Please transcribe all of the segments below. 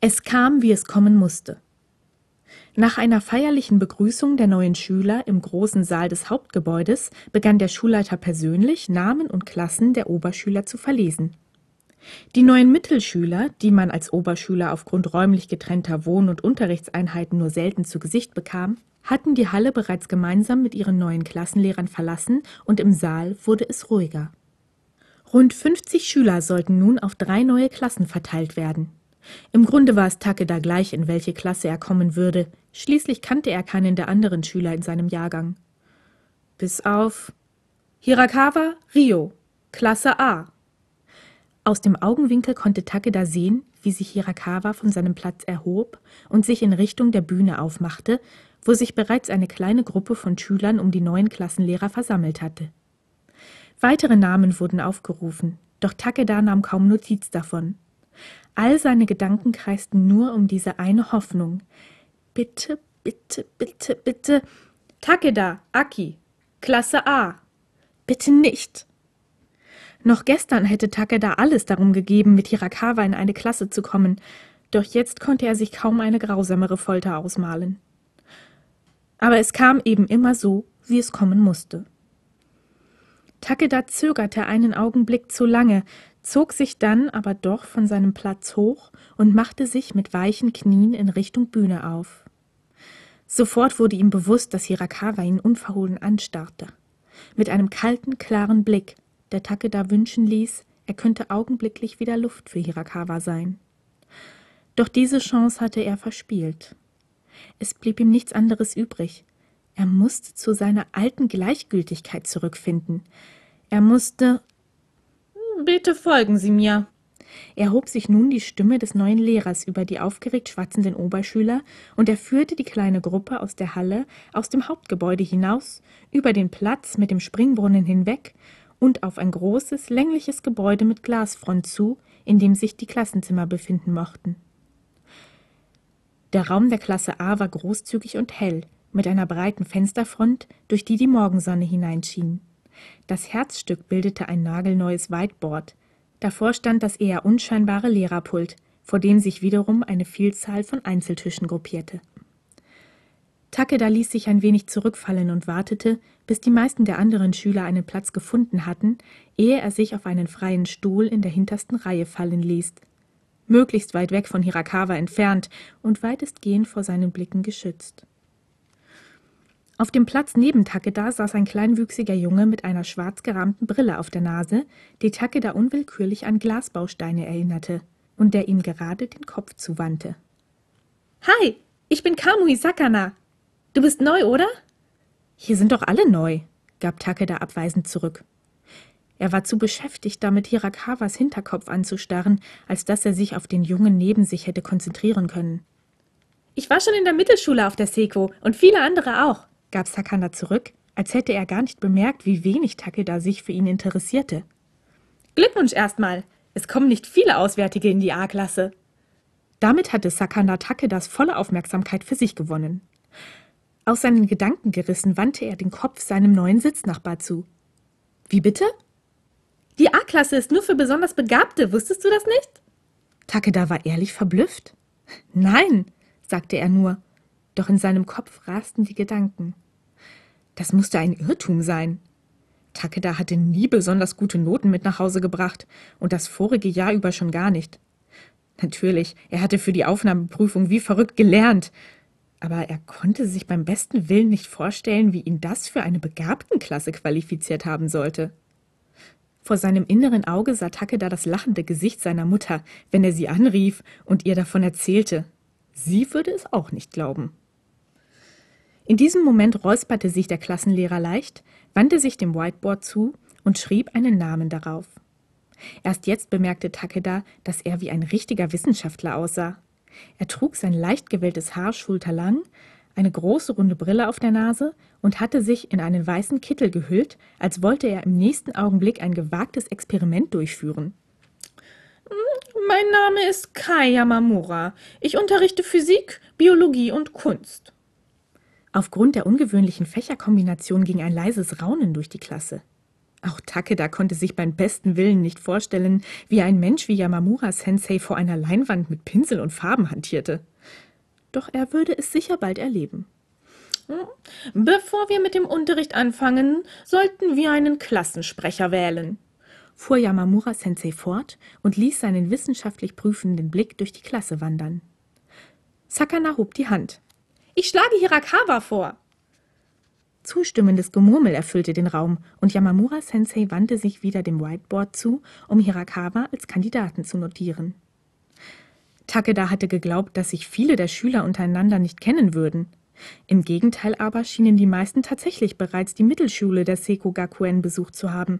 Es kam, wie es kommen musste. Nach einer feierlichen Begrüßung der neuen Schüler im großen Saal des Hauptgebäudes begann der Schulleiter persönlich, Namen und Klassen der Oberschüler zu verlesen. Die neuen Mittelschüler, die man als Oberschüler aufgrund räumlich getrennter Wohn- und Unterrichtseinheiten nur selten zu Gesicht bekam, hatten die Halle bereits gemeinsam mit ihren neuen Klassenlehrern verlassen und im Saal wurde es ruhiger. Rund 50 Schüler sollten nun auf drei neue Klassen verteilt werden. Im Grunde war es Takeda gleich, in welche Klasse er kommen würde. Schließlich kannte er keinen der anderen Schüler in seinem Jahrgang. Bis auf Hirakawa Rio, Klasse A. Aus dem Augenwinkel konnte Takeda sehen, wie sich Hirakawa von seinem Platz erhob und sich in Richtung der Bühne aufmachte, wo sich bereits eine kleine Gruppe von Schülern um die neuen Klassenlehrer versammelt hatte. Weitere Namen wurden aufgerufen, doch Takeda nahm kaum Notiz davon. All seine Gedanken kreisten nur um diese eine Hoffnung. Bitte, bitte, bitte, bitte. Takeda, Aki, Klasse A. Bitte nicht. Noch gestern hätte Takeda alles darum gegeben, mit Hirakawa in eine Klasse zu kommen, doch jetzt konnte er sich kaum eine grausamere Folter ausmalen. Aber es kam eben immer so, wie es kommen musste. Takeda zögerte einen Augenblick zu lange, zog sich dann aber doch von seinem Platz hoch und machte sich mit weichen Knien in Richtung Bühne auf. Sofort wurde ihm bewusst, dass Hirakawa ihn unverhohlen anstarrte. Mit einem kalten, klaren Blick, der Takeda wünschen ließ, er könnte augenblicklich wieder Luft für Hirakawa sein. Doch diese Chance hatte er verspielt. Es blieb ihm nichts anderes übrig. Er musste zu seiner alten Gleichgültigkeit zurückfinden. Er musste Bitte folgen Sie mir. Erhob sich nun die Stimme des neuen Lehrers über die aufgeregt schwatzenden Oberschüler, und er führte die kleine Gruppe aus der Halle, aus dem Hauptgebäude hinaus, über den Platz mit dem Springbrunnen hinweg und auf ein großes, längliches Gebäude mit Glasfront zu, in dem sich die Klassenzimmer befinden mochten. Der Raum der Klasse A war großzügig und hell, mit einer breiten Fensterfront, durch die die Morgensonne hineinschien. Das Herzstück bildete ein nagelneues Whiteboard. Davor stand das eher unscheinbare Lehrerpult, vor dem sich wiederum eine Vielzahl von Einzeltischen gruppierte. Takeda ließ sich ein wenig zurückfallen und wartete, bis die meisten der anderen Schüler einen Platz gefunden hatten, ehe er sich auf einen freien Stuhl in der hintersten Reihe fallen ließ. Möglichst weit weg von Hirakawa entfernt und weitestgehend vor seinen Blicken geschützt. Auf dem Platz neben Takeda saß ein kleinwüchsiger Junge mit einer schwarz gerahmten Brille auf der Nase, die Takeda unwillkürlich an Glasbausteine erinnerte und der ihm gerade den Kopf zuwandte. Hi, ich bin Kamui Sakana. Du bist neu, oder? Hier sind doch alle neu, gab Takeda abweisend zurück. Er war zu beschäftigt, damit Hirakawas Hinterkopf anzustarren, als dass er sich auf den Jungen neben sich hätte konzentrieren können. Ich war schon in der Mittelschule auf der Seko und viele andere auch gab Sakana zurück, als hätte er gar nicht bemerkt, wie wenig Takeda sich für ihn interessierte. Glückwunsch erstmal. Es kommen nicht viele Auswärtige in die A-Klasse. Damit hatte Sakana Takedas volle Aufmerksamkeit für sich gewonnen. Aus seinen Gedanken gerissen wandte er den Kopf seinem neuen Sitznachbar zu. Wie bitte? Die A-Klasse ist nur für besonders Begabte, wusstest du das nicht? Takeda war ehrlich verblüfft. Nein, sagte er nur doch in seinem Kopf rasten die Gedanken. Das musste ein Irrtum sein. Takeda hatte nie besonders gute Noten mit nach Hause gebracht und das vorige Jahr über schon gar nicht. Natürlich, er hatte für die Aufnahmeprüfung wie verrückt gelernt, aber er konnte sich beim besten Willen nicht vorstellen, wie ihn das für eine Begabtenklasse qualifiziert haben sollte. Vor seinem inneren Auge sah Takeda das lachende Gesicht seiner Mutter, wenn er sie anrief und ihr davon erzählte. Sie würde es auch nicht glauben. In diesem Moment räusperte sich der Klassenlehrer leicht, wandte sich dem Whiteboard zu und schrieb einen Namen darauf. Erst jetzt bemerkte Takeda, dass er wie ein richtiger Wissenschaftler aussah. Er trug sein leicht gewelltes Haar schulterlang, eine große runde Brille auf der Nase und hatte sich in einen weißen Kittel gehüllt, als wollte er im nächsten Augenblick ein gewagtes Experiment durchführen. Mein Name ist Kai Yamamura. Ich unterrichte Physik, Biologie und Kunst. Aufgrund der ungewöhnlichen Fächerkombination ging ein leises Raunen durch die Klasse. Auch Takeda konnte sich beim besten Willen nicht vorstellen, wie ein Mensch wie Yamamura Sensei vor einer Leinwand mit Pinsel und Farben hantierte. Doch er würde es sicher bald erleben. Hm? Bevor wir mit dem Unterricht anfangen, sollten wir einen Klassensprecher wählen, fuhr Yamamura Sensei fort und ließ seinen wissenschaftlich prüfenden Blick durch die Klasse wandern. Sakana hob die Hand. Ich schlage Hirakawa vor. Zustimmendes Gemurmel erfüllte den Raum, und Yamamura Sensei wandte sich wieder dem Whiteboard zu, um Hirakawa als Kandidaten zu notieren. Takeda hatte geglaubt, dass sich viele der Schüler untereinander nicht kennen würden. Im Gegenteil aber schienen die meisten tatsächlich bereits die Mittelschule der Seiko Gakuen besucht zu haben.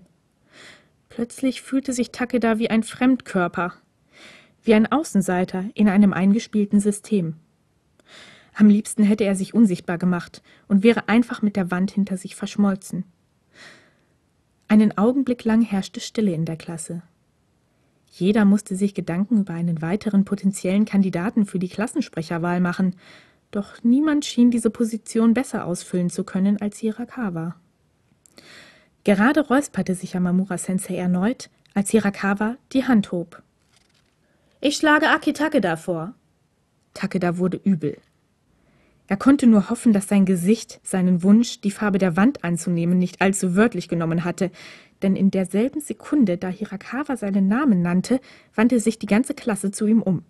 Plötzlich fühlte sich Takeda wie ein Fremdkörper, wie ein Außenseiter in einem eingespielten System. Am liebsten hätte er sich unsichtbar gemacht und wäre einfach mit der Wand hinter sich verschmolzen. Einen Augenblick lang herrschte Stille in der Klasse. Jeder musste sich Gedanken über einen weiteren potenziellen Kandidaten für die Klassensprecherwahl machen, doch niemand schien diese Position besser ausfüllen zu können als Hirakawa. Gerade räusperte sich Yamamura Sensei erneut, als Hirakawa die Hand hob. Ich schlage Aki Takeda vor. Takeda wurde übel. Er konnte nur hoffen, dass sein Gesicht seinen Wunsch, die Farbe der Wand anzunehmen, nicht allzu wörtlich genommen hatte, denn in derselben Sekunde, da Hirakawa seinen Namen nannte, wandte sich die ganze Klasse zu ihm um.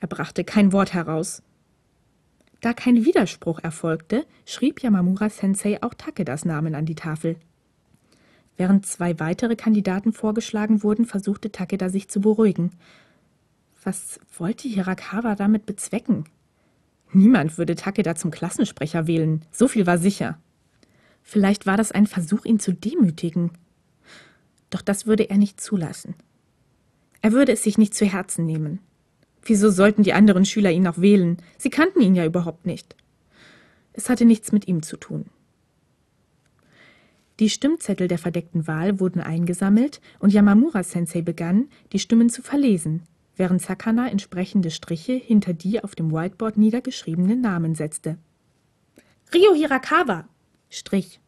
Er brachte kein Wort heraus, da kein Widerspruch erfolgte, schrieb Yamamura Sensei auch Takedas Namen an die Tafel. Während zwei weitere Kandidaten vorgeschlagen wurden, versuchte Takeda sich zu beruhigen. Was wollte Hirakawa damit bezwecken? Niemand würde Takeda zum Klassensprecher wählen, so viel war sicher. Vielleicht war das ein Versuch, ihn zu demütigen. Doch das würde er nicht zulassen. Er würde es sich nicht zu Herzen nehmen. Wieso sollten die anderen Schüler ihn auch wählen? Sie kannten ihn ja überhaupt nicht. Es hatte nichts mit ihm zu tun. Die Stimmzettel der verdeckten Wahl wurden eingesammelt und Yamamura Sensei begann, die Stimmen zu verlesen, während Sakana entsprechende Striche hinter die auf dem Whiteboard niedergeschriebenen Namen setzte. Rio Hirakawa. Strich.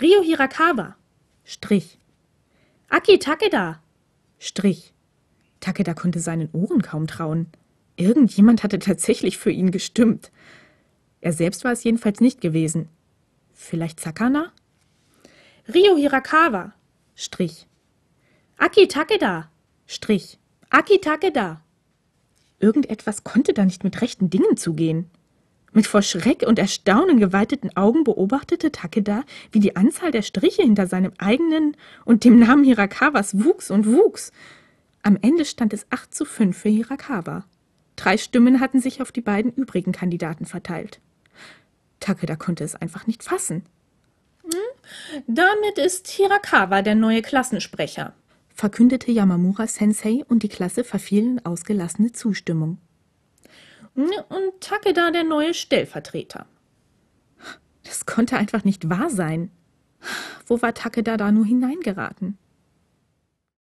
Rio Hirakawa. Strich. Aki Takeda. Strich. Takeda konnte seinen Ohren kaum trauen. Irgendjemand hatte tatsächlich für ihn gestimmt. Er selbst war es jedenfalls nicht gewesen. Vielleicht Sakana? Rio Hirakawa. Strich. Aki Takeda. Strich. Aki Takeda. Irgendetwas konnte da nicht mit rechten Dingen zugehen. Mit vor Schreck und Erstaunen geweiteten Augen beobachtete Takeda, wie die Anzahl der Striche hinter seinem eigenen und dem Namen Hirakawas wuchs und wuchs. Am Ende stand es 8 zu 5 für Hirakawa. Drei Stimmen hatten sich auf die beiden übrigen Kandidaten verteilt. Takeda konnte es einfach nicht fassen. Hm? Damit ist Hirakawa der neue Klassensprecher, verkündete Yamamura Sensei und die Klasse verfiel in ausgelassene Zustimmung. Hm, und Takeda der neue Stellvertreter. Das konnte einfach nicht wahr sein. Wo war Takeda da nur hineingeraten?